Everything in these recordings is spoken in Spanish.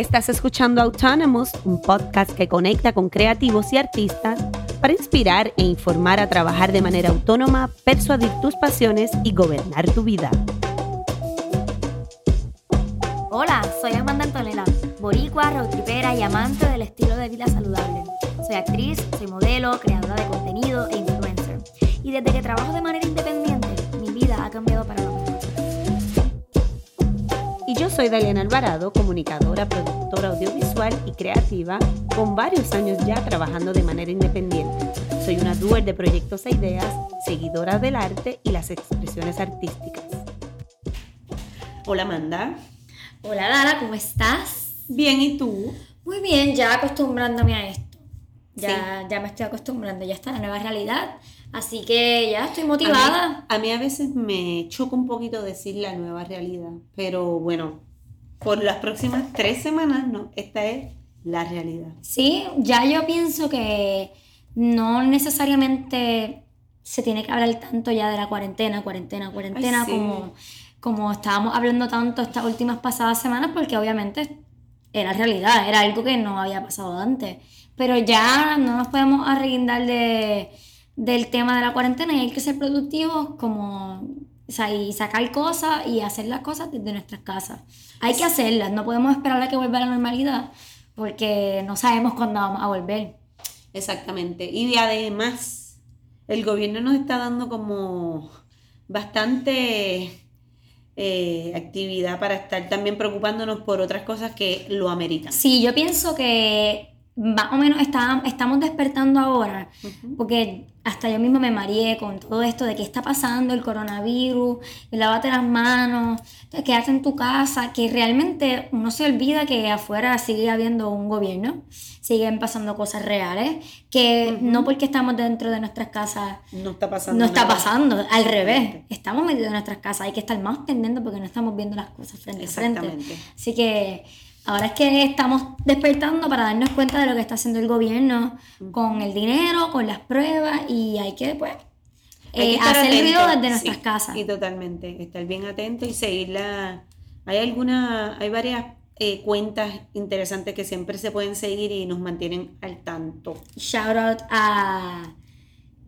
Estás escuchando Autonomous, un podcast que conecta con creativos y artistas para inspirar e informar a trabajar de manera autónoma, persuadir tus pasiones y gobernar tu vida. Hola, soy Amanda Antonella, boricua, roadtripera y amante del estilo de vida saludable. Soy actriz, soy modelo, creadora de contenido e influencer. Y desde que trabajo de manera independiente, mi vida ha cambiado para lo mejor. Y yo soy Daliana Alvarado, comunicadora, productora audiovisual y creativa, con varios años ya trabajando de manera independiente. Soy una doer de proyectos e ideas, seguidora del arte y las expresiones artísticas. Hola Amanda. Hola Lara, ¿cómo estás? Bien, ¿y tú? Muy bien, ya acostumbrándome a esto. Ya, ya me estoy acostumbrando, ya está la nueva realidad. Así que ya estoy motivada. A mí, a veces me choca un poquito decir la nueva realidad, pero bueno, por las próximas tres semanas, no, esta es la realidad. Sí, ya yo pienso que no necesariamente se tiene que hablar tanto ya de la cuarentena, cuarentena, cuarentena, como, como estábamos hablando tanto estas últimas pasadas semanas, porque obviamente era realidad, era algo que no había pasado antes. Pero ya no nos podemos arreguindar de del tema de la cuarentena y hay que ser productivos como, o sea, y sacar cosas y hacer las cosas desde nuestras casas. Hay que hacerlas, no podemos esperar a que vuelva a la normalidad porque no sabemos cuándo vamos a volver. Exactamente. Y además, el gobierno nos está dando como bastante eh, actividad para estar también preocupándonos por otras cosas que lo ameritan. Sí, yo pienso que más o menos está, estamos despertando ahora, porque hasta yo mismo me mareé con todo esto de qué está pasando, el coronavirus, el lávate las manos, quedarte en tu casa, que realmente uno se olvida que afuera sigue habiendo un gobierno, siguen pasando cosas reales, que no porque estamos dentro de nuestras casas no está pasando. No está pasando, al revés, estamos metidos en nuestras casas, hay que estar más pendientes porque no estamos viendo las cosas frente a frente. Así que Ahora es que estamos despertando para darnos cuenta de lo que está haciendo el gobierno con el dinero, con las pruebas y hay que pues eh, hacer el ruido desde nuestras casas. Y totalmente, estar bien atento y seguirla. Hay alguna, hay varias eh, cuentas interesantes que siempre se pueden seguir y nos mantienen al tanto. Shout out a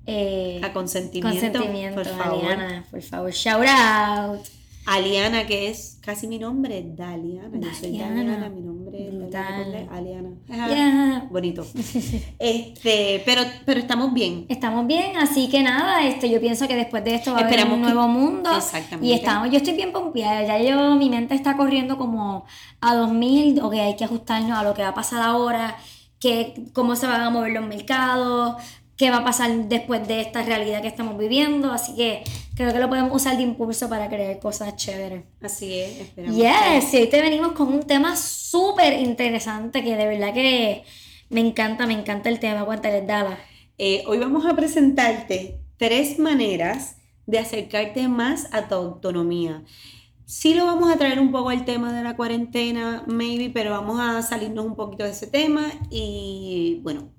eh, a consentimiento, por favor. por favor, shout out. Aliana, que es casi mi nombre, Daliana. Yo soy Daliana, mi nombre es Aliana. Bonito. Este, pero, pero estamos bien. Estamos bien, así que nada, este, yo pienso que después de esto va a haber un nuevo mundo. Exactamente. Y estamos, yo estoy bien pompeada, ya yo, mi mente está corriendo como a 2000, ok, hay que ajustarnos a lo que va a pasar ahora, que, cómo se van a mover los mercados, qué va a pasar después de esta realidad que estamos viviendo. Así que creo que lo podemos usar de impulso para crear cosas chéveres. Así es, esperamos. Yes, y hoy te venimos con un tema súper interesante que de verdad que me encanta, me encanta el tema. Cuéntales, Dala. Eh, hoy vamos a presentarte tres maneras de acercarte más a tu autonomía. Sí lo vamos a traer un poco al tema de la cuarentena, maybe, pero vamos a salirnos un poquito de ese tema y bueno,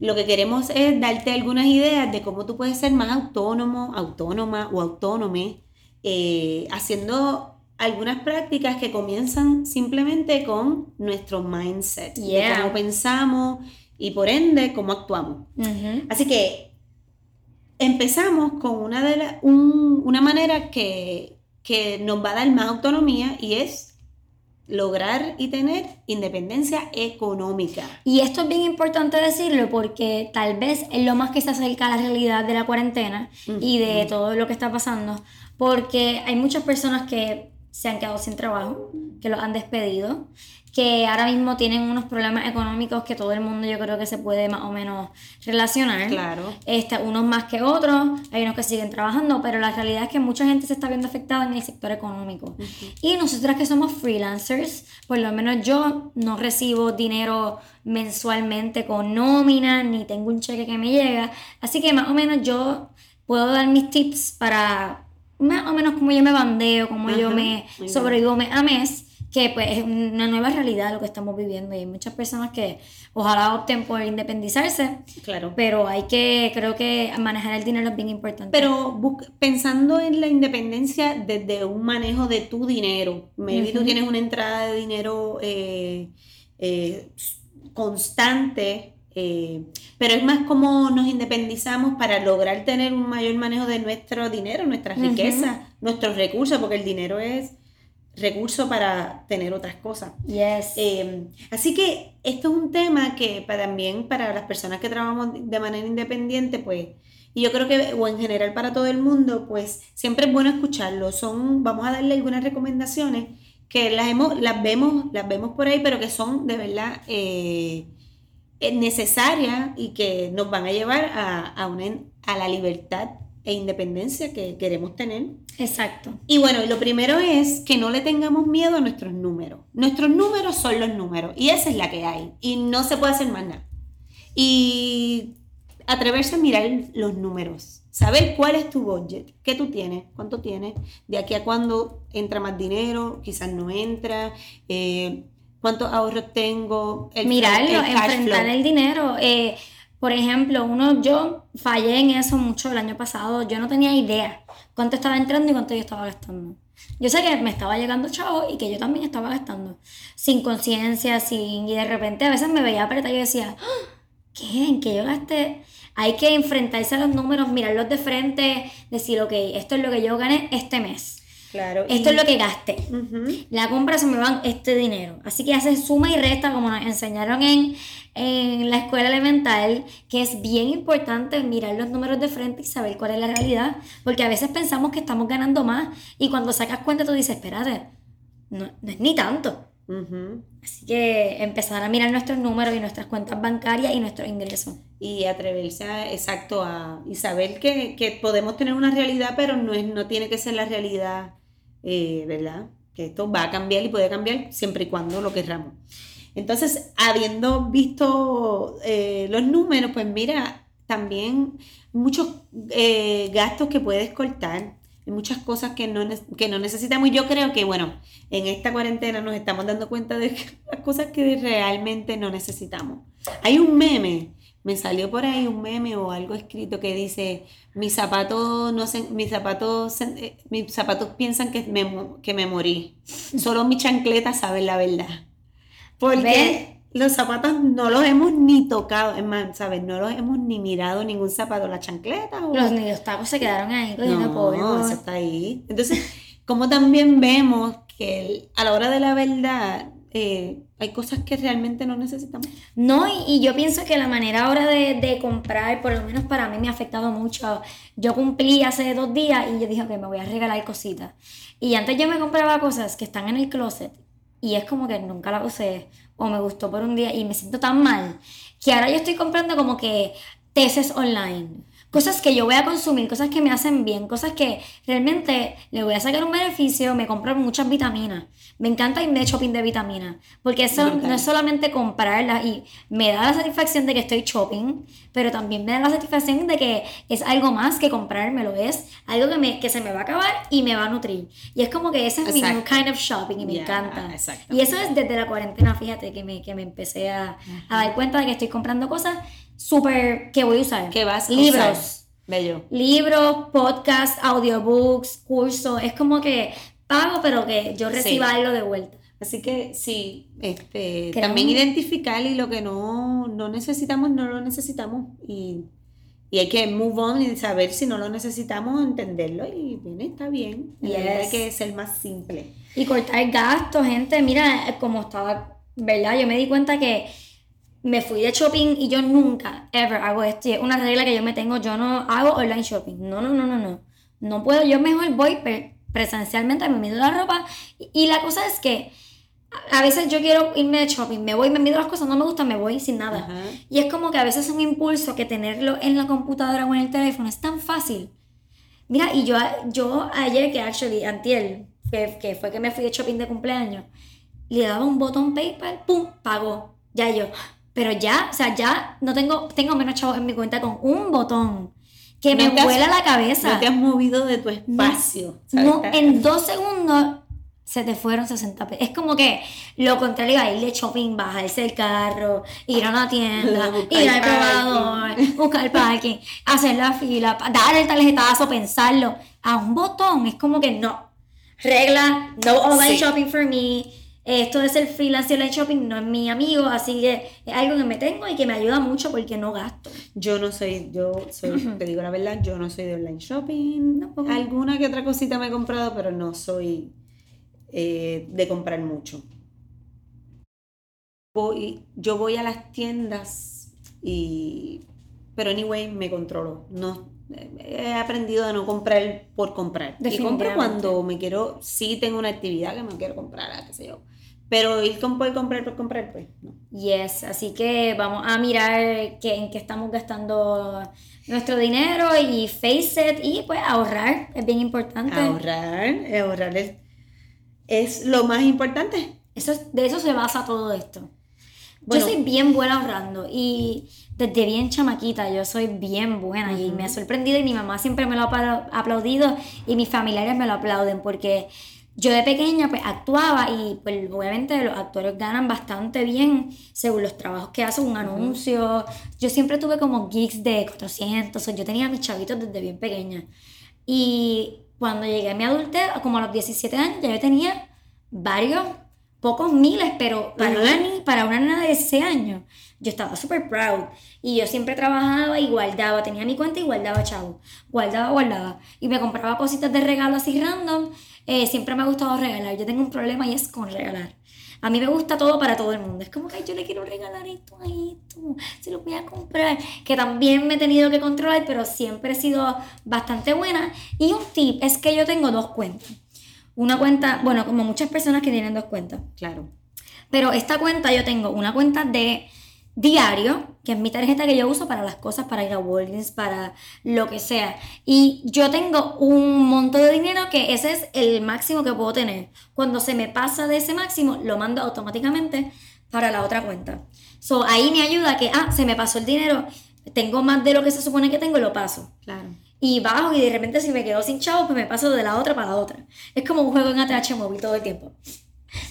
lo que queremos es darte algunas ideas de cómo tú puedes ser más autónomo, autónoma o autónome, eh, haciendo algunas prácticas que comienzan simplemente con nuestro mindset, cómo pensamos y por ende cómo actuamos. Así que empezamos con una, de una manera que, que nos va a dar más autonomía y es lograr y tener independencia económica. Y esto es bien importante decirlo porque tal vez es lo más que se acerca a la realidad de la cuarentena y de todo lo que está pasando, porque hay muchas personas que se han quedado sin trabajo, que los han despedido, que ahora mismo tienen unos problemas económicos que todo el mundo yo creo que se puede más o menos relacionar. Claro. Este, unos más que otros, hay unos que siguen trabajando, pero la realidad es que mucha gente se está viendo afectada en el sector económico. Y nosotras que somos freelancers, por lo menos yo no recibo dinero mensualmente con nómina, ni tengo un cheque que me llega, así que más o menos yo puedo dar mis tips para más o menos como yo me bandeo, como yo me sobrevivo mes a mes que pues es una nueva realidad lo que estamos viviendo y hay muchas personas que ojalá opten por independizarse. Claro. Pero hay que, creo que manejar el dinero es bien importante. Pero pensando en la independencia desde un manejo de tu dinero, maybe tú tienes una entrada de dinero eh, eh, constante eh, pero es más como nos independizamos para lograr tener un mayor manejo de nuestro dinero, nuestra riqueza, nuestros recursos, porque el dinero es recurso para tener otras cosas. Yes. Eh, así que esto es un tema que también para las personas que trabajamos de manera independiente, pues, y yo creo que, o en general para todo el mundo, pues siempre es bueno escucharlo. Son, vamos a darle algunas recomendaciones que las, hemos, las, vemos, las vemos por ahí, pero que son de verdad... Eh, necesaria y que nos van a llevar a, una, a la libertad e independencia que queremos tener. Exacto. Y bueno, lo primero es que no le tengamos miedo a nuestros números. Nuestros números son los números y esa es la que hay y no se puede hacer más nada. Y atreverse a mirar los números, saber cuál es tu budget, qué tú tienes, cuánto tienes, de aquí a cuándo entra más dinero, quizás no entra. Eh, cuántos ahorros tengo. El Mirarlo, enfrentar el dinero. Eh, por ejemplo, uno, yo fallé en eso mucho el año pasado. Yo no tenía idea cuánto estaba entrando y cuánto yo estaba gastando. Yo sé que me estaba llegando chavo y que yo también estaba gastando. Sin conciencia, sin. Y de repente a veces me veía apretar y yo decía, ¡Ah! ¿qué? ¿En qué yo gasté? Hay que enfrentarse a los números, mirarlos de frente, decir, ok, esto es lo que yo gané este mes Claro. Esto es lo que gaste La compra se me van este dinero. Así que haces suma y resta, como nos enseñaron en, en la escuela elemental, que es bien importante mirar los números de frente y saber cuál es la realidad. Porque a veces pensamos que estamos ganando más y cuando sacas cuenta tú dices, espérate, no, es ni tanto. Así que empezar a mirar nuestros números y nuestras cuentas bancarias y nuestros ingresos. Y atreverse a, exacto, a, y saber que, que, podemos tener una realidad, pero no, es, no tiene que ser la realidad eh, ¿verdad? Que esto va a cambiar y puede cambiar siempre y cuando lo querramos. Entonces, habiendo visto eh, los números, pues mira, también muchos eh, gastos que puedes cortar, muchas cosas que no, que no necesitamos. Y yo creo que, bueno, en esta cuarentena nos estamos dando cuenta de las cosas que realmente no necesitamos. Hay un meme me salió por ahí un meme o algo escrito que dice, mis zapatos no se, mis zapatos, eh, mis zapatos piensan que me, que me morí. Solo mis chancletas saben la verdad. Porque los zapatos no los hemos ni tocado, es más, ¿sabes? No los hemos ni mirado ningún zapato, la chancleta o... Los niños tacos se quedaron ahí no, eso está ahí. Entonces, como también vemos que a la hora de la verdad, eh, hay cosas que realmente no necesitamos. No, y, yo pienso que la manera ahora de, comprar, por lo menos para mí, me ha afectado mucho. Yo cumplí hace dos días y yo dije que me voy a regalar cositas. Y antes yo me compraba cosas que están en el closet y es como que nunca la usé o me gustó por un día y me siento tan mal que ahora yo estoy comprando como que tesis online cosas que yo voy a consumir, cosas que me hacen bien, cosas que realmente le voy a sacar un beneficio, me compro muchas vitaminas. Me encanta irme de shopping de vitaminas, porque eso no es solamente comprarlas y me da la satisfacción de que estoy shopping, pero también me da la satisfacción de que es algo más que comprármelo, es algo que, me, que se me va a acabar y me va a nutrir. Y es como que ese es mi new kind of shopping y me encanta. Y eso es desde la cuarentena, fíjate, que me, que me empecé a, a dar cuenta de que estoy comprando cosas súper que voy a usar. ¿Qué vas a Libros. Bello. Libros, podcasts, audiobooks, cursos. Es como que pago, pero que yo reciba algo de vuelta. Así que sí, este, también identificar y lo que no, no necesitamos, no lo necesitamos. Y, y, hay que move on y saber si no lo necesitamos, entenderlo y bien, está bien. Y hay que ser más simple. Y cortar gastos, gente. Mira, como estaba, ¿verdad? Yo me di cuenta que me fui de shopping y yo nunca, ever hago esto. es una regla que yo me tengo, yo no hago online shopping. No, no, no, no, no. No puedo, yo mejor voy presencialmente, me mido la ropa. Y, la cosa es que a veces yo quiero irme de shopping, me voy, me mido las cosas, no me gusta, me voy sin nada. Y es como que a veces es un impulso que tenerlo en la computadora o en el teléfono es tan fácil. Mira, y yo, yo ayer que actually, antiel, que, que fue que me fui de shopping de cumpleaños, le daba un botón PayPal, ¡pum! Pagó. Ya yo, pero ya, o sea, ya no tengo, tengo menos chavos en mi cuenta con un botón que me vuela la cabeza. No te has movido de tu espacio. No, en dos segundos se te fueron 60 pesos. Es como que lo contrario a ir de shopping, bajarse el carro, ir a una tienda, ir al probador, buscar parking, hacer la fila, dar el tarjetazo, pensarlo. A un botón, es como que no. Regla, no online shopping for me. Esto de ser freelance y online shopping no es mi amigo, así que es algo que me tengo y que me ayuda mucho porque no gasto. Yo no soy, yo soy, te digo la verdad, yo no soy de online shopping. Alguna que otra cosita me he comprado, pero no soy eh, de comprar mucho. Voy, yo voy a las tiendas y, pero anyway, me controlo. No, he aprendido a no comprar por comprar. Y compro cuando me quiero, sí tengo una actividad que me quiero comprar, qué sé yo. Pero ir con por comprar por comprar, pues no. Yes, así que vamos a mirar que, en qué estamos gastando nuestro dinero y face it y pues ahorrar, es bien importante. Ahorrar, ahorrar es es lo más importante. Eso de eso se basa todo esto. yo soy bien buena ahorrando y desde bien chamaquita yo soy bien buena y me ha sorprendido y mi mamá siempre me lo ha aplaudido y mis familiares me lo aplauden porque yo de pequeña pues actuaba y pues obviamente los actores ganan bastante bien según los trabajos que hacen, un anuncio. Yo siempre tuve como gigs de 400, yo tenía mis chavitos desde bien pequeña. Y cuando llegué a mi adultez, como a los 17 años, ya yo tenía varios, pocos miles, pero para, una, para una nena de ese años, yo estaba súper proud. Y yo siempre trabajaba y guardaba, tenía mi cuenta y guardaba chavo. Guardaba, guardaba. Y me compraba cositas de regalo así random. Eh, siempre me ha gustado regalar. Yo tengo un problema y es con regalar. A mí me gusta todo para todo el mundo. Es como que yo le quiero regalar esto a esto, se lo voy a comprar. Que también me he tenido que controlar, pero siempre he sido bastante buena. Y un tip es que yo tengo dos cuentas. Una cuenta, bueno, como muchas personas que tienen dos cuentas. Claro. Pero esta cuenta yo tengo una cuenta de diario, que es mi tarjeta que yo uso para las cosas, para ir a Walgreens, para lo que sea. Y yo tengo un monto de dinero que ese es el máximo que puedo tener. Cuando se me pasa de ese máximo, lo mando automáticamente para la otra cuenta. So, ahí me ayuda que, ah, se me pasó el dinero, tengo más de lo que se supone que tengo, lo paso. Claro. Y bajo y de repente si me quedo sin chavos, pues me paso de la otra para la otra. Es como un juego en ATH móvil todo el tiempo.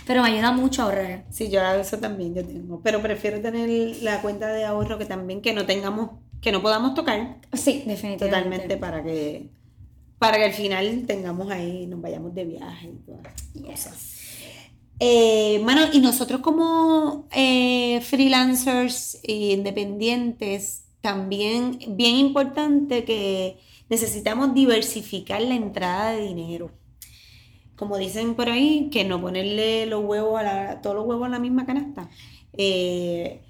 Pero me ayuda mucho a ahorrar. Sí, yo eso también yo tengo. Pero prefiero tener la cuenta de ahorro que también que no tengamos, que no podamos tocar. Sí, definitivamente. Totalmente para que para que al final tengamos ahí, nos vayamos de viaje y todas cosas. Eh, bueno, y nosotros como eh, freelancers e independientes, también bien importante que necesitamos diversificar la entrada de dinero como dicen por ahí, que no ponerle los huevos a la, todos los huevos a la misma canasta. Eh,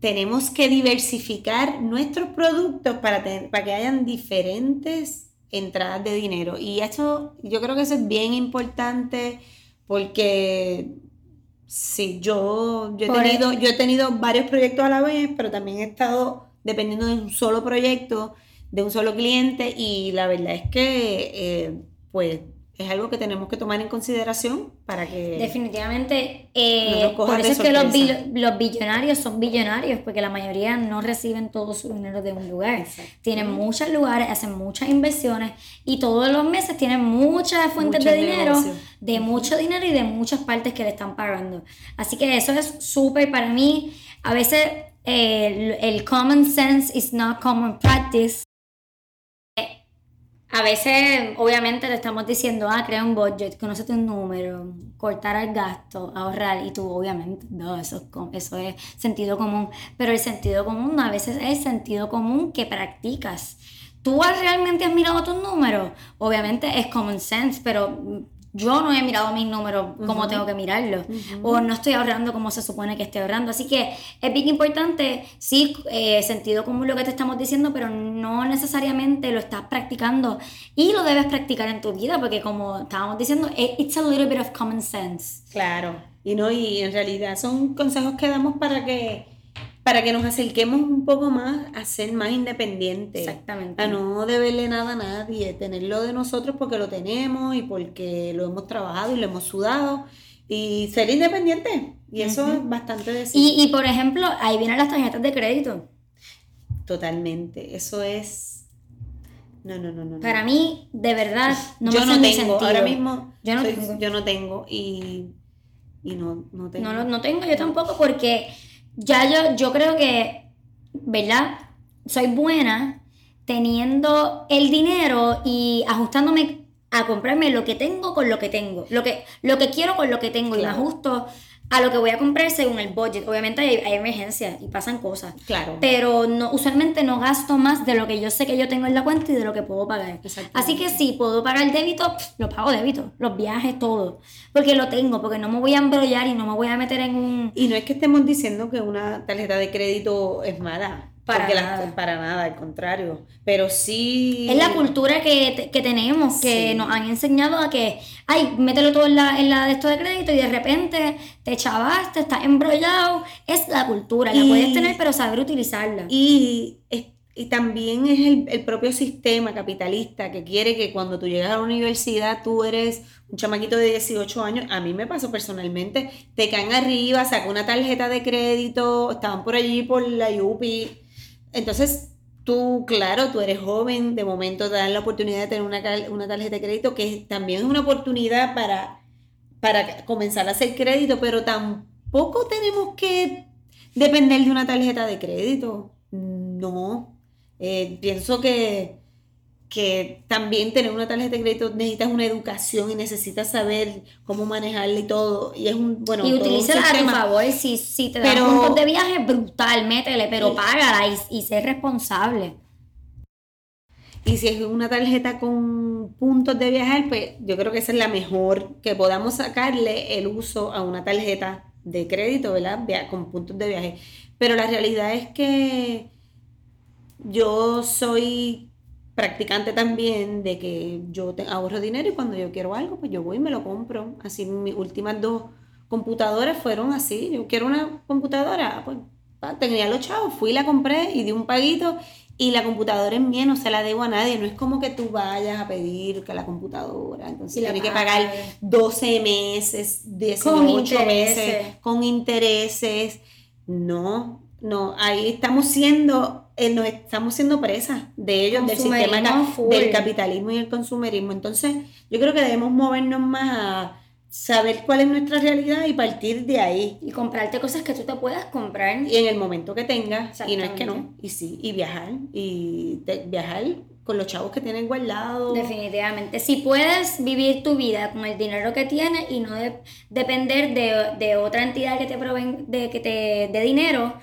tenemos que diversificar nuestros productos para, para que hayan diferentes entradas de dinero. Y eso, yo creo que eso es bien importante porque sí, yo, yo, he tenido, yo he tenido varios proyectos a la vez, pero también he estado dependiendo de un solo proyecto, de un solo cliente, y la verdad es que, eh, pues, es algo que tenemos que tomar en consideración para que... Definitivamente, eh, por eso es que los, los, billonarios son billonarios, porque la mayoría no reciben todo su dinero de un lugar. Tienen muchos lugares, hacen muchas inversiones y todos los meses tienen muchas fuentes de dinero, de mucho dinero y de muchas partes que le están pagando. Así que eso es súper para mí. A veces eh, el, el common sense is not common practice a veces, obviamente, le estamos diciendo, ah, crea un budget, conócete un número, cortar el gasto, ahorrar, y tú, obviamente, no, eso es, eso es sentido común. Pero el sentido común a veces es el sentido común que practicas. ¿Tú realmente has mirado tus números? Obviamente es common sense, pero yo no he mirado mis números como tengo que mirarlos, o no estoy ahorrando como se supone que estoy ahorrando. Así que es bien importante, sí, eh, sentido común lo que te estamos diciendo, pero no necesariamente lo estás practicando y lo debes practicar en tu vida, porque como estábamos diciendo, it's a little bit of common sense. Claro, y no, y en realidad son consejos que damos para que para que nos acerquemos un poco más a ser más independientes. Exactamente. A no deberle nada a nadie, tenerlo de nosotros porque lo tenemos y porque lo hemos trabajado y lo hemos sudado. Y ser independiente. Y eso es bastante decir. Y, y por ejemplo, ahí vienen las tarjetas de crédito. Totalmente. Eso es No, no, no, no. Para mí, de verdad, no yo me no tengo, sentido. ahora mismo Yo no soy- tengo. yo no tengo y, y no, no tengo. No, no, no tengo yo tampoco porque ya yo, yo creo que, ¿verdad? Soy buena teniendo el dinero y ajustándome a comprarme lo que tengo con lo que tengo. Lo que, lo que quiero con lo que tengo y me ajusto a lo que voy a comprar según el budget. Obviamente hay, hay emergencias y pasan cosas. Claro. Pero no, usualmente no gasto más de lo que yo sé que yo tengo en la cuenta y de lo que puedo pagar. Así que si puedo pagar débito, lo pago débito. Los viajes, todo. Porque lo tengo, porque no me voy a embrollar y no me voy a meter en un... Y no es que estemos diciendo que una tarjeta de crédito es mala. Para nada. para nada, al contrario. Pero sí. Es la cultura que, que tenemos, que Sí. nos han enseñado a que, ay, mételo todo en la, en la de esto de crédito y de repente te chavaste, estás embrollado. Es la cultura, la puedes tener, pero saber utilizarla. Y, es- y también es el, el propio sistema capitalista que quiere que cuando tú llegas a la universidad tú eres un chamaquito de 18 años. A mí me pasó personalmente, te caen arriba, saca una tarjeta de crédito, estaban por allí por la UPI. Entonces, tú, claro, tú eres joven, de momento te dan la oportunidad de tener una, una tarjeta de crédito, que también es una oportunidad para, para comenzar a hacer crédito, pero tampoco tenemos que depender de una tarjeta de crédito. No. Eh, pienso que, que también tener una tarjeta de crédito necesitas una educación y necesitas saber cómo manejarla y todo. Y es un, bueno, y utilízala a tu favor. Si, si te dan puntos de viaje, brutal, métele, pero Y- págala y, y sé responsable. Y si es una tarjeta con puntos de viajar, pues yo creo que esa es la mejor, que podamos sacarle el uso a una tarjeta de crédito, ¿verdad? Con puntos de viaje. Pero la realidad es que yo soy practicante también de que yo te- ahorro dinero y cuando yo quiero algo, pues yo voy y me lo compro. Así mis últimas dos computadoras fueron así. Yo quiero una computadora, pues pa, tenía los chavos, fui la compré y di un paguito y la computadora es mía, no se la debo a nadie. No es como que tú vayas a pedir que la computadora, entonces tienes que pagar 12 meses, 18 Con meses con intereses. No, no, ahí estamos siendo, eh, nos estamos siendo presas de ellos, del sistema full. del capitalismo y el consumerismo. Entonces, yo creo que debemos movernos más a saber cuál es nuestra realidad y partir de ahí. Y comprarte cosas que tú te puedas comprar. Y en el momento que tengas, y no es que no, y sí, y viajar, y te- viajar con los chavos que tienen guardados. Definitivamente. Si puedes vivir tu vida con el dinero que tienes y no de- depender de, de otra entidad que te proveen, de que te dé dinero,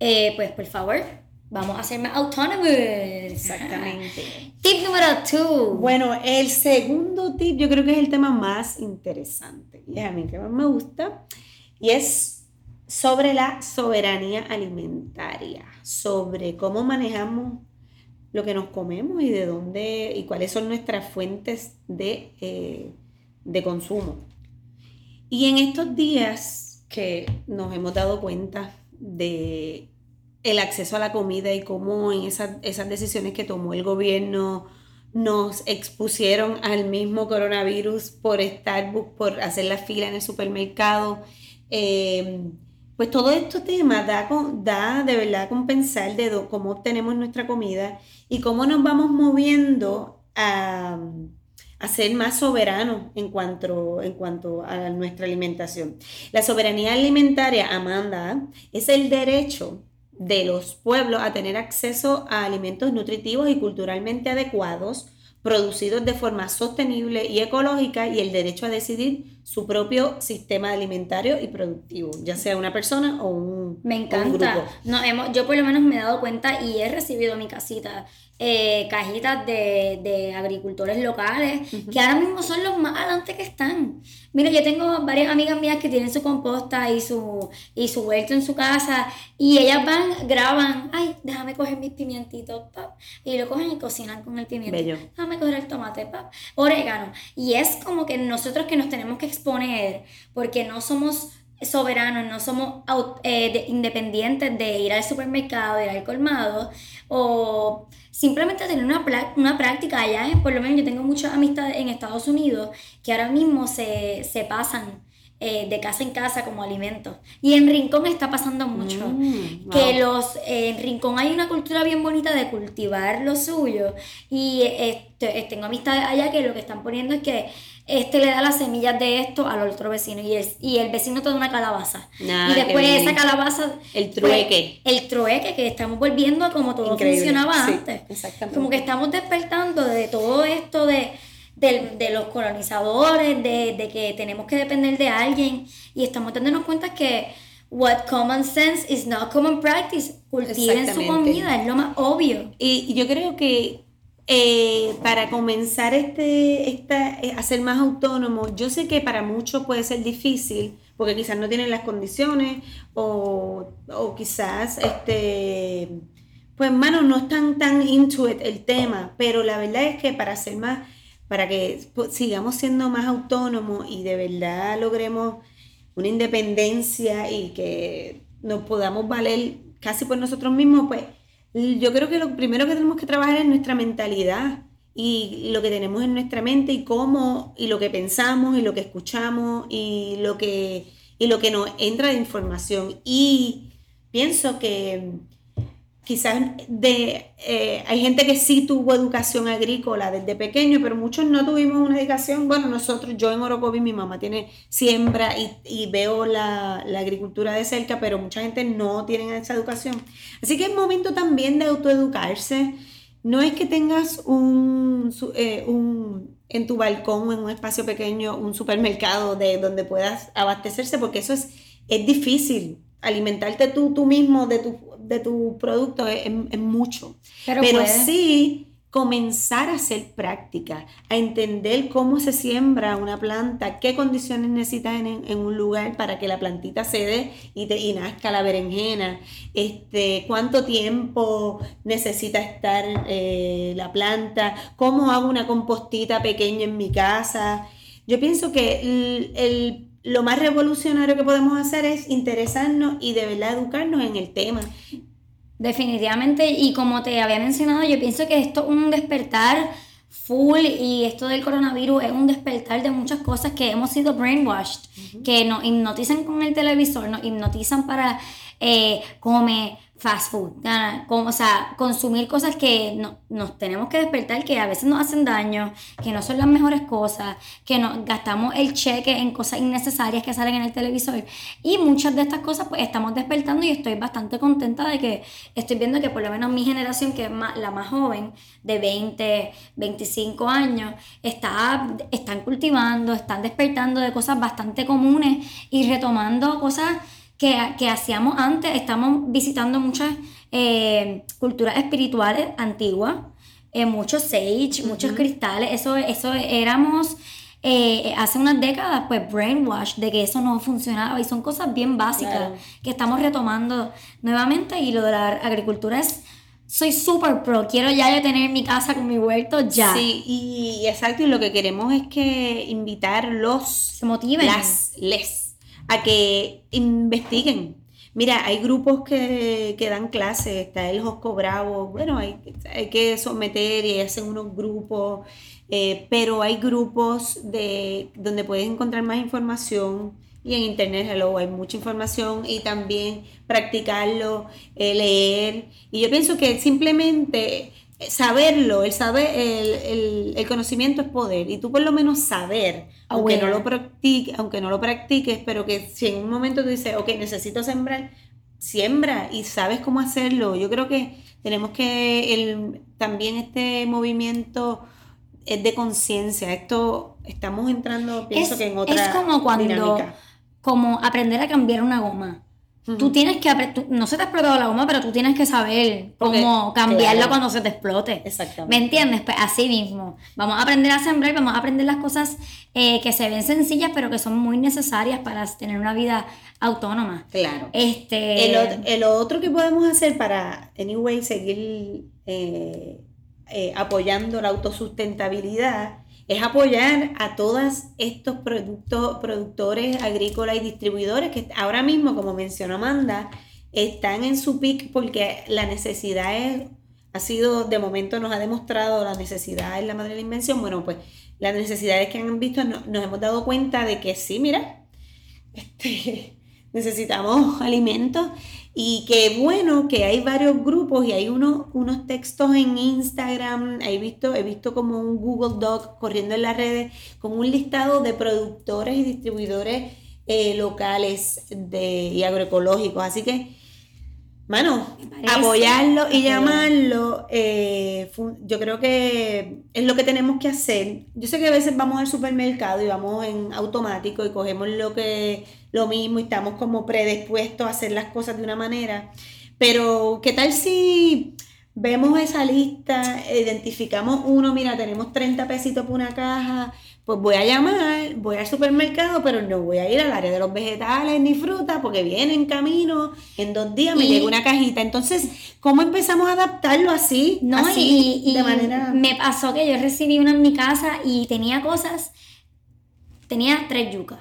eh, pues por favor, vamos a ser más autónomos. Exactamente. Tip número 2. Bueno, el segundo tip yo creo que es el tema más interesante y es a mí que más me gusta y es sobre la soberanía alimentaria, sobre cómo manejamos lo que nos comemos y de dónde y cuáles son nuestras fuentes de, eh, de consumo. Y en estos días que nos hemos dado cuenta de el acceso a la comida y cómo en esas, decisiones que tomó el gobierno nos expusieron al mismo coronavirus por Starbucks, por hacer la fila en el supermercado. Eh, pues todo este tema da, da de verdad con pensar de cómo obtenemos nuestra comida y cómo nos vamos moviendo a, a ser más soberanos en cuanto, en cuanto a nuestra alimentación. La soberanía alimentaria, Amanda, es el derecho de los pueblos a tener acceso a alimentos nutritivos y culturalmente adecuados, producidos de forma sostenible y ecológica, y el derecho a decidir su propio sistema alimentario y productivo, ya sea una persona o un, Me un encanta. grupo. No, hemos, yo por lo menos me he dado cuenta y he recibido mi casita eh, cajitas de, de agricultores locales que ahora mismo son los más adelante que están. Mira, yo tengo varias amigas mías que tienen su composta y su, y su huerto en su casa y ellas van, graban, ay, déjame coger mis pimientitos, pap, y lo cogen y cocinan con el pimiento. Bello. Déjame coger el tomate, pap, orégano. Y es como que nosotros que nos tenemos que exponer porque no somos soberanos, no somos eh, de- independientes de ir al supermercado, de ir al colmado, o simplemente tener una, una práctica allá. eh, Por lo menos yo tengo muchas amistades en Estados Unidos que ahora mismo se, se pasan eh, de casa en casa como alimentos. Y en Rincón está pasando mucho. Mm, Que los eh, en Rincón hay una cultura bien bonita de cultivar lo suyo. Y este, tengo amistades allá que lo que están poniendo es que este le da las semillas de esto al otro vecino y el, y el vecino te da una calabaza. Ah, y después bien. esa calabaza. El pues, trueque. el trueque, que estamos volviendo a como todo Increíble. funcionaba Sí, antes. exactamente. Como que estamos despertando de todo esto de, del- de los colonizadores, de, de que tenemos que depender de alguien y estamos dándonos cuenta que what common sense is not common practice. Cultiven su comida, es lo más obvio. Y yo creo que eh, para comenzar este, esta, eh, a ser más autónomo, yo sé que para muchos puede ser difícil, porque quizás no tienen las condiciones o, o quizás, este, pues, mano, no están tan into it el tema, pero la verdad es que para ser más, para que sigamos siendo más autónomos y de verdad logremos una independencia y que nos podamos valer casi por nosotros mismos, pues yo creo que lo primero que tenemos que trabajar es nuestra mentalidad y lo que tenemos en nuestra mente y cómo y lo que pensamos y lo que escuchamos y lo que y lo que nos entra de información. Y pienso que quizás de eh, hay gente que sí tuvo educación agrícola desde pequeño, pero muchos no tuvimos una educación. Bueno, nosotros, yo en Orocovi, mi mamá tiene siembra y, y veo la, la agricultura de cerca, pero mucha gente no tiene esa educación. Así que es momento también de autoeducarse. No es que tengas un, eh, un en tu balcón o en un espacio pequeño un supermercado de donde puedas abastecerse, porque eso es, es difícil. Alimentarte tú, tú mismo de tu, de tu producto es, mucho. Pero, sí comenzar a hacer práctica, a entender cómo se siembra una planta, qué condiciones necesitas en, en un lugar para que la plantita se dé y, te, y nazca la berenjena, este, cuánto tiempo necesita estar eh, la planta, cómo hago una compostita pequeña en mi casa. Yo pienso que el- el- lo más revolucionario que podemos hacer es interesarnos y de verdad educarnos en el tema. Definitivamente, y como te había mencionado, yo pienso que esto es un despertar full y esto del coronavirus es un despertar de muchas cosas que hemos sido brainwashed, que nos hipnotizan con el televisor, nos hipnotizan para eh, come fast food, o sea, consumir cosas que no- nos tenemos que despertar, que a veces nos hacen daño, que no son las mejores cosas, que nos gastamos el cheque en cosas innecesarias que salen en el televisor. Y muchas de estas cosas pues estamos despertando y estoy bastante contenta de que estoy viendo que por lo menos mi generación, que es ma- la más joven, de 20, 25 años, está, están cultivando, están despertando de cosas bastante comunes y retomando cosas que, que hacíamos antes. Estamos visitando muchas eh, culturas espirituales antiguas, eh, muchos sage, muchos cristales. Eso, eso éramos eh, hace unas décadas, pues brainwash de que eso no funcionaba y son cosas bien básicas Claro. que estamos retomando nuevamente. Y lo de la agricultura es. Soy súper pro, quiero ya yo tener mi casa con mi huerto ya. Sí, y, y exacto, y lo que queremos es que invitar los, Se motiven. las, les, a que investiguen. Mira, hay grupos que, que dan clases, está el Josco Bravo, bueno, hay, hay que someter y hacen unos grupos, eh, pero hay grupos de, donde puedes encontrar más información y en internet, hello, hay mucha información y también practicarlo, eh, leer. Y yo pienso que simplemente saberlo, el saber, el, el- el conocimiento es poder. Y tú por lo menos saber, aunque no lo practiques, aunque no lo practiques, pero que si en un momento tú dices, ok, necesito sembrar, siembra y sabes cómo hacerlo. Yo creo que tenemos que el, también este movimiento es de conciencia. Esto estamos entrando, pienso Es- que en otra es como cuando- dinámica. Como aprender a cambiar una goma. Tú tienes que tú- no se te ha explotado la goma, pero tú tienes que saber cómo cambiarla claro. cuando se te explote. Exactamente. ¿Me entiendes? Pues así mismo. Vamos a aprender a sembrar, vamos a aprender las cosas eh, que se ven sencillas, pero que son muy necesarias para tener una vida autónoma. Claro. Este. El, el otro que podemos hacer para, anyway, seguir eh, eh, apoyando la autosustentabilidad es apoyar a todos estos productos, productores agrícolas y distribuidores que ahora mismo, como mencionó Amanda, están en su pic porque la necesidad es, ha sido, de momento nos ha demostrado la necesidad es la madre de la invención. Bueno, pues las necesidades que han visto no- nos hemos dado cuenta de que sí, mira, necesitamos alimentos y qué bueno que hay varios grupos y hay unos, unos textos en Instagram, he visto, he visto como un Google Doc corriendo en las redes con un listado de productores y distribuidores eh, locales de, y agroecológicos. Así que Mano, apoyarlo y llamarlo, eh, yo creo que es lo que tenemos que hacer. Yo sé que a veces vamos al supermercado y vamos en automático y cogemos lo que lo mismo y estamos como predispuestos a hacer las cosas de una manera. Pero, ¿qué tal si vemos esa lista, identificamos uno, mira, tenemos 30 pesitos por una caja, pues voy a llamar, voy al supermercado, pero no voy a ir al área de los vegetales ni frutas porque viene en camino, en dos días me llega una cajita. Entonces, ¿cómo empezamos a adaptarlo así? No, así, y, de manera... Me pasó que yo recibí una en mi casa y tenía cosas, tenía tres yucas.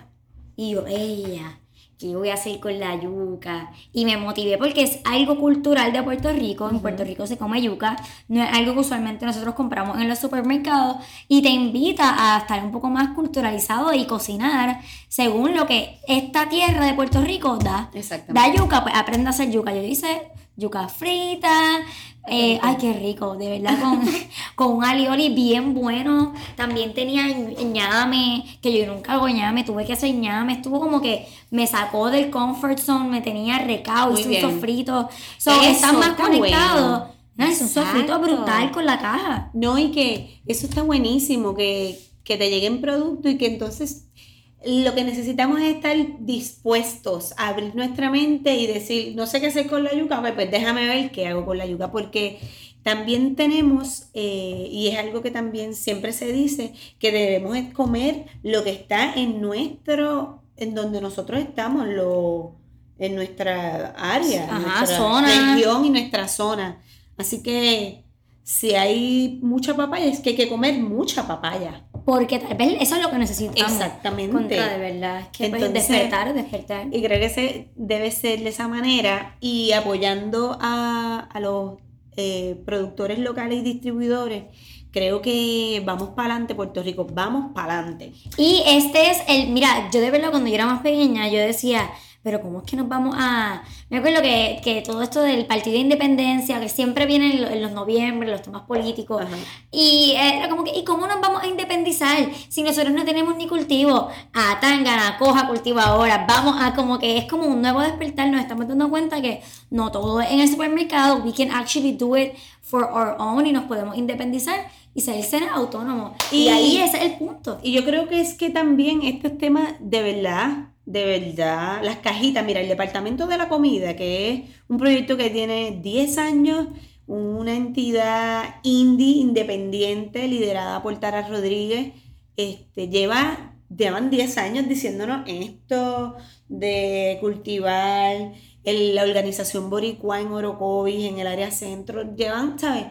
Y yo, ella, ¿qué voy a hacer con la yuca? Y me motivé porque es algo cultural de Puerto Rico. En Puerto Rico se come yuca. No es algo que usualmente nosotros compramos en los supermercados. Y te invita a estar un poco más culturalizado y cocinar según lo que esta tierra de Puerto Rico da. Da yuca, pues aprende a hacer yuca. Yo hice yuca frita, eh, ay, qué rico, de verdad, con, con un alioli bien bueno. También tenía ñame, que yo nunca hago ñame, tuve que hacer ñame. Estuvo como que me sacó del comfort zone, me tenía recao, hice un sofrito. So, están más conectados. No, es un sofrito brutal con la caja. No, y que eso está buenísimo, que, que te lleguen productos y que entonces lo que necesitamos es estar dispuestos a abrir nuestra mente y decir, no sé qué hacer con la yuca, pues, déjame ver qué hago con la yuca, porque también tenemos, eh, y es algo que también siempre se dice, que debemos comer lo que está en nuestro, en donde nosotros estamos, lo, en nuestra área, en nuestra zona. región y nuestra zona. Así que si hay mucha papaya, es que hay que comer mucha papaya. Porque tal vez eso es lo que necesitamos. Exactamente. de verdad. que pues, despertar, despertar. Y creo que se debe ser de esa manera y apoyando a, los eh, productores locales y distribuidores. Creo que vamos para adelante, Puerto Rico, vamos para adelante. Y este es el, mira, yo de verdad cuando yo era más pequeña, yo decía, pero ¿cómo es que nos vamos a...? Me acuerdo que, que todo esto del Partido de Independencia, que siempre viene en, los noviembre, los temas políticos, y era como que, ¿y cómo nos vamos a independizar si nosotros no tenemos ni cultivo? A Tangana, coja cultivo ahora, vamos a como que es como un nuevo despertar, nos estamos dando cuenta que no todo es en el supermercado, we can actually do it for our own y nos podemos independizar y ser autónomos. Y, y ahí ese es el punto. Y yo creo que es que también estos temas de verdad de verdad, las cajitas, mira, el Departamento de la Comida, que es un proyecto que tiene 10 años, una entidad indie independiente liderada por Tara Rodríguez, este, lleva, llevan 10 años diciéndonos esto de cultivar la organización Boricua en Orocovis, en el área centro, llevan, ¿sabes?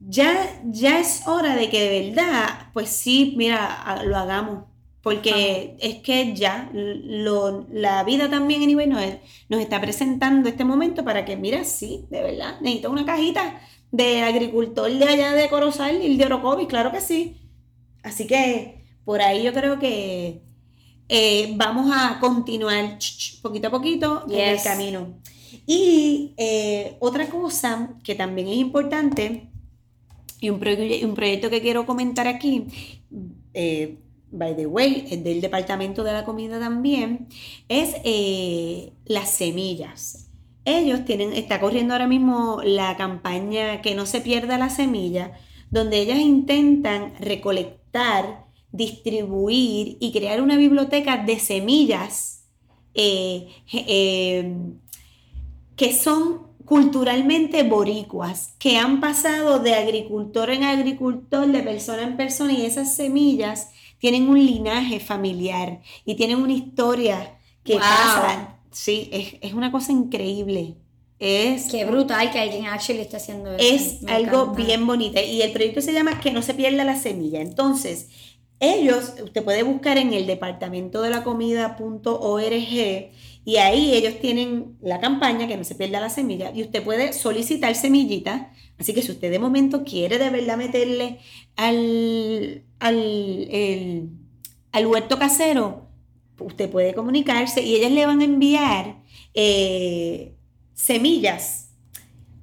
Ya, ya es hora de que de verdad, pues sí, mira, lo hagamos porque es que ya lo, la vida también, anyway, nos, nos está presentando este momento para que, mira, sí, de verdad, necesito una cajita de agricultor de allá de Corozal y de Orocovis, claro que sí. Así que por ahí yo creo que eh, vamos a continuar poquito a poquito en el camino. Y eh, otra cosa que también es importante, y un, un proyecto que quiero comentar aquí, eh, by the way, es del Departamento de la Comida también, es eh, las semillas. Ellos tienen, está corriendo ahora mismo la campaña Que no se pierda la semilla, donde ellas intentan recolectar, distribuir y crear una biblioteca de semillas eh, eh, que son culturalmente boricuas, que han pasado de agricultor en agricultor, de persona en persona, y esas semillas tienen un linaje familiar y tienen una historia que pasa. Sí, es, una cosa increíble. Es, Qué brutal que alguien actually esté haciendo eso. Es algo bien bonito. Y el proyecto se llama Que no se pierda la semilla. Entonces, ellos, usted puede buscar en el departamento de la comida.org y ahí ellos tienen la campaña que no se pierda la semilla y usted puede solicitar semillitas. Así que si usted de momento quiere de verdad meterle al, al, huerto casero, usted puede comunicarse y ellas le van a enviar eh, semillas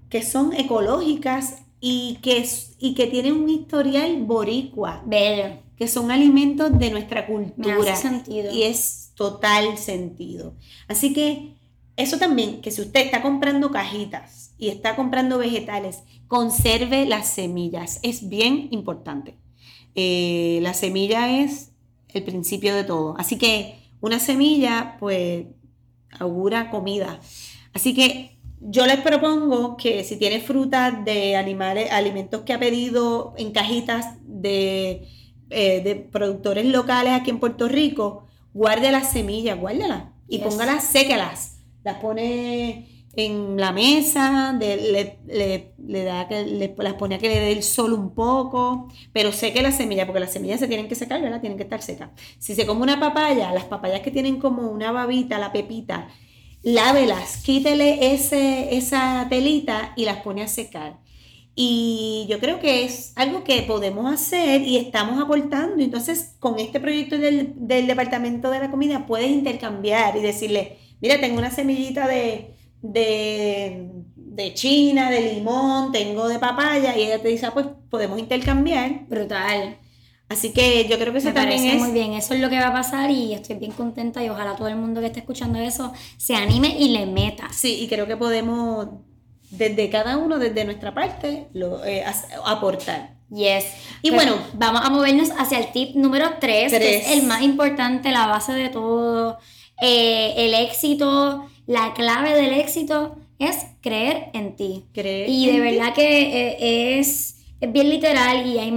que son ecológicas y que, y que tienen un historial boricua. Bello. Que son alimentos de nuestra cultura. Me hace sentido. Y es total sentido. Así que eso también, que si usted está comprando cajitas y está comprando vegetales, conserve las semillas. Es bien importante. Eh, la semilla es el principio de todo. Así que una semilla, pues, augura comida. Así que yo les propongo que si tiene frutas de animales, alimentos que ha pedido en cajitas de, eh, de productores locales aquí en Puerto Rico, guarde las semillas, guárdelas y póngalas, séquelas. Las pone en la mesa, le, le, da que las pone a que le dé el sol un poco, pero seque las semillas, porque las semillas se tienen que secar, ¿verdad? Tienen que estar secas. Si se come una papaya, las papayas que tienen como una babita, la pepita, lávelas, quítele ese, esa telita y las pone a secar. Y yo creo que es algo que podemos hacer y estamos aportando. Entonces, con este proyecto del, Departamento de la Comida, puedes intercambiar y decirle, mira, tengo una semillita de, de, de China, de limón, tengo de papaya, y ella te dice, ah, pues podemos intercambiar. Brutal. Así que yo creo que eso Me también parece es. muy bien, eso es lo que va a pasar y estoy bien contenta y ojalá todo el mundo que esté escuchando eso se anime y le meta. Sí, y creo que podemos, desde cada uno, desde nuestra parte, lo, eh, aportar. Yes. Y Pues, bueno. vamos a movernos hacia el tip número 3, que Tres. es el más importante, la base de todo. Eh, el éxito, la clave del éxito es creer en ti. Creer Y de ti. verdad que eh, es, es bien literal y hay...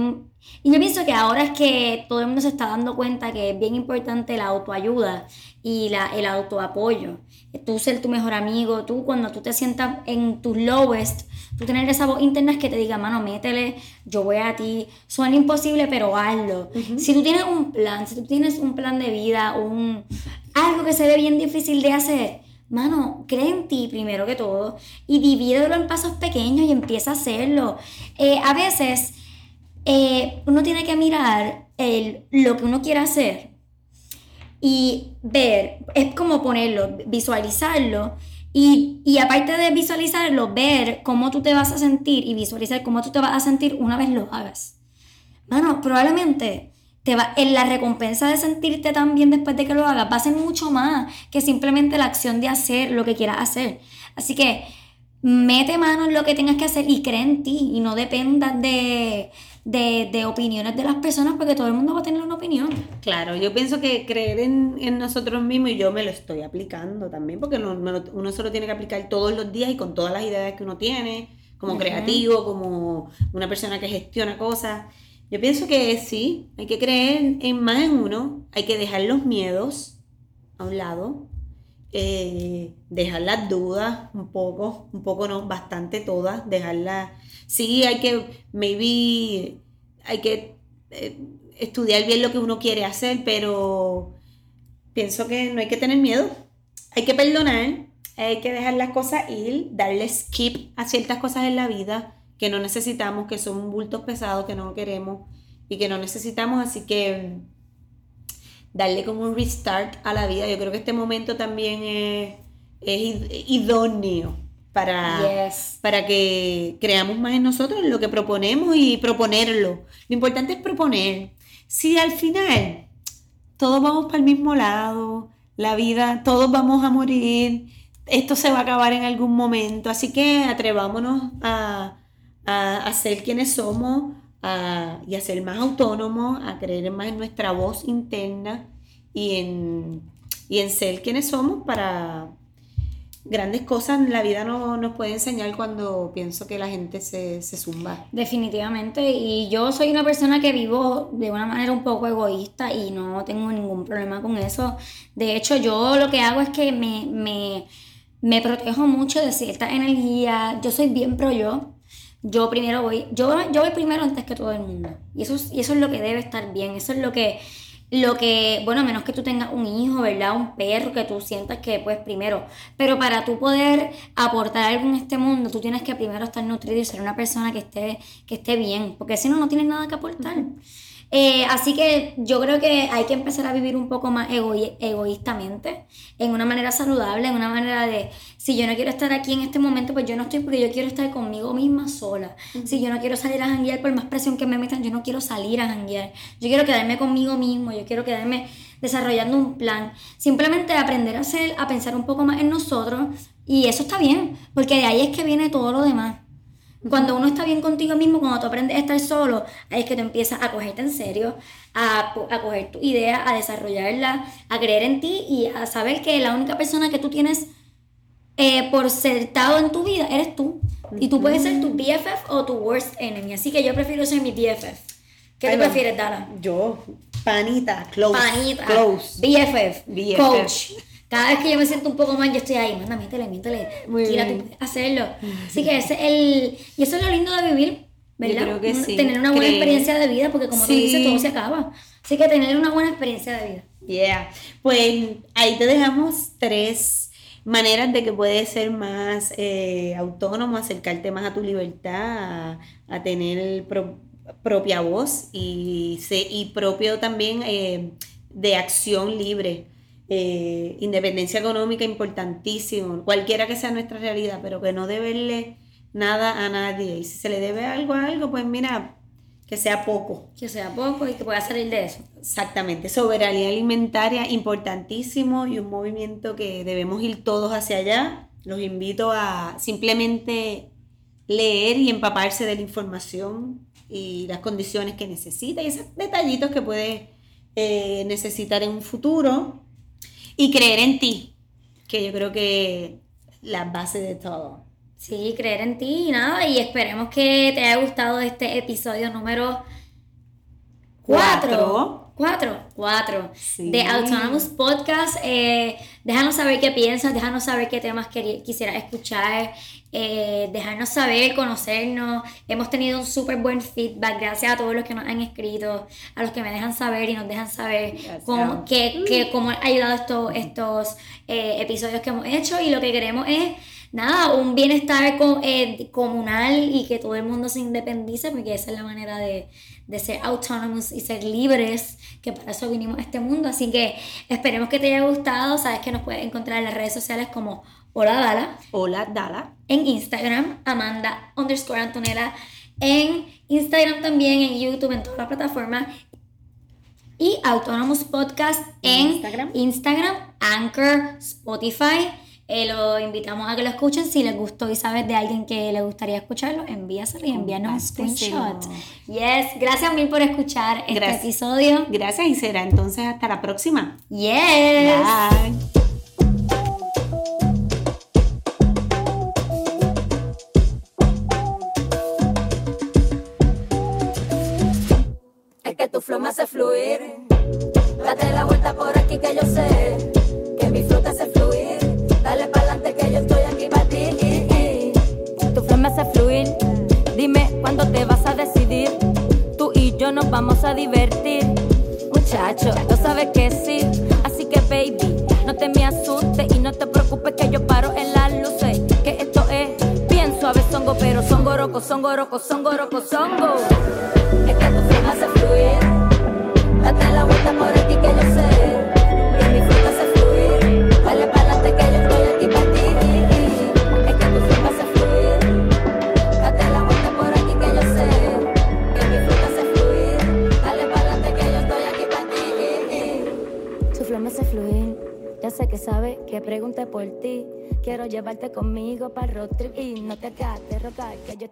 Y yo pienso que ahora es que todo el mundo se está dando cuenta que es bien importante la autoayuda y la, el autoapoyo. Tú ser tu mejor amigo, tú cuando tú te sientas en tus lowest, tú tener esa voz interna que te diga, mano, métele, yo voy a ti. Suena imposible, pero hazlo. Si tú tienes un plan, si tú tienes un plan de vida, un, algo que se ve bien difícil de hacer, Mano, cree en ti primero que todo y divídelo en pasos pequeños y empieza a hacerlo. Eh, a veces eh, uno tiene que mirar lo que uno quiere hacer y ver, es como ponerlo, visualizarlo y, y aparte de visualizarlo, ver cómo tú te vas a sentir y visualizar cómo tú te vas a sentir una vez lo hagas. Mano, probablemente te va, en la recompensa de sentirte tan bien después de que lo hagas va a ser mucho más que simplemente la acción de hacer lo que quieras hacer. Así que mete mano en lo que tengas que hacer y cree en ti y no dependas de, de, de opiniones de las personas porque todo el mundo va a tener una opinión. Claro, yo pienso que creer en, en nosotros mismos y yo me lo estoy aplicando también, porque no- me lo- uno se lo tiene que aplicar todos los días y con todas las ideas que uno tiene, como creativo, como una persona que gestiona cosas. Yo pienso que sí, hay que creer en más en uno, hay que dejar los miedos a un lado, eh, dejar las dudas un poco, un poco no, bastante todas, dejarlas. Sí, hay que, maybe, hay que eh, estudiar bien lo que uno quiere hacer, pero pienso que no hay que tener miedo, hay que perdonar, hay que dejar las cosas ir, darle skip a ciertas cosas en la vida que no necesitamos, que son bultos pesados que no queremos y que no necesitamos, así que darle como un restart a la vida. Yo creo que este momento también es, es id- idóneo para, Yes. para que creamos más en nosotros lo que proponemos y proponerlo. Lo importante es proponer. Si al final todos vamos para el mismo lado, la vida, todos vamos a morir, esto se va a acabar en algún momento, así que atrevámonos a, a, a ser quienes somos a- y a ser más autónomos, a creer más en nuestra voz interna y en, y en ser quienes somos para grandes cosas la vida no, nos puede enseñar cuando pienso que la gente se, se zumba. Definitivamente, y yo soy una persona que vivo de una manera un poco egoísta y no tengo ningún problema con eso. De hecho, yo lo que hago es que me, me, me protejo mucho de cierta energía. Yo soy bien pro yo. Yo primero voy, yo, yo voy primero antes que todo el mundo. Y eso, es- y eso es lo que debe estar bien. Eso es lo que, lo que, bueno, menos que tú tengas un hijo, ¿verdad? Un perro que tú sientas que pues primero. Pero para tú poder aportar algo en este mundo, tú tienes que primero estar nutrido y ser una persona que esté, que esté bien. Porque si no, no tienes nada que aportar. Eh, así que yo creo que hay que empezar a vivir un poco más egoí- egoístamente, en una manera saludable, en una manera de, si yo no quiero estar aquí en este momento, pues yo no estoy porque yo quiero estar conmigo misma sola. Si yo no quiero salir a janguear, por más presión que me metan, yo no quiero salir a janguear. Yo quiero quedarme conmigo mismo, yo quiero quedarme desarrollando un plan. Simplemente aprender a hacer, a pensar un poco más en nosotros y eso está bien, porque de ahí es que viene todo lo demás. Cuando uno está bien contigo mismo, cuando tú aprendes a estar solo, ahí es que tú empiezas a cogerte en serio, a, a coger tu idea, a desarrollarla, a creer en ti y a saber que la única persona que tú tienes eh, por sentado en tu vida eres tú. Y tú puedes ser tu BFF o tu worst enemy. Así que yo prefiero ser mi BFF. ¿Qué no. prefieres, Dana? Yo, panita, close. Panita, Close. BFF, BFF. coach. Cada vez que yo me siento un poco mal, yo estoy ahí, manda, bien. tú puedes hacerlo. Así que ese es el, y eso es lo lindo de vivir, ¿verdad? creo que Un- sí. Tener una buena experiencia de vida, porque como tú dices, todo se acaba. Así que tener una buena experiencia de vida. Yeah. Pues ahí te dejamos tres maneras de que puedes ser más eh, autónomo, acercarte más a tu libertad, a, a tener pro- propia voz y, se- y propio también eh, de acción libre. Eh, independencia económica importantísimo, cualquiera que sea nuestra realidad, pero que no deberle nada a nadie. Y si se le debe algo a algo, pues mira, que sea poco. Que sea poco y que pueda salir de eso. Exactamente, soberanía alimentaria importantísimo y un movimiento que debemos ir todos hacia allá. Los invito a simplemente leer y empaparse de la información y las condiciones que necesita y esos detallitos que puedes eh, necesitar en un futuro y creer en ti, que yo creo que la base de todo. Sí, creer en ti y nada. Y esperemos que te haya gustado este episodio número 4. Cuatro. 4. 4. Sí. De Autonomous Podcast. Eh, déjanos saber qué piensas, déjanos saber qué temas quisieras escuchar. Eh, dejarnos saber, conocernos. Hemos tenido un súper buen feedback. Gracias a todos los que nos han escrito, a los que me dejan saber y nos dejan saber Gracias. cómo, qué, qué- cómo ha ayudado estos, estos eh, episodios que hemos hecho. Y lo que queremos es nada, un bienestar co- eh, comunal y que todo el mundo se independice, porque esa es la manera de, de ser autónomos y ser libres, que para eso vinimos a este mundo. Así que esperemos que te haya gustado. Sabes que nos puedes encontrar en las redes sociales como Hola Dala, Hola, Dala. en Instagram, Amanda underscore Antonella, en Instagram también, en YouTube, en todas las plataformas. Y Autónomos Podcast en Instagram. Instagram, Anchor, Spotify. Eh, lo invitamos a que lo escuchen. Si les gustó y sabes de alguien que le gustaría escucárselo, envíaselo y envíanos un screenshot. Yes, gracias mil por escuchar este Gracias. episodio. Gracias y será entonces hasta la próxima. Yes. Bye.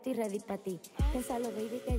Estoy ready para ti. Piénsalo, baby, que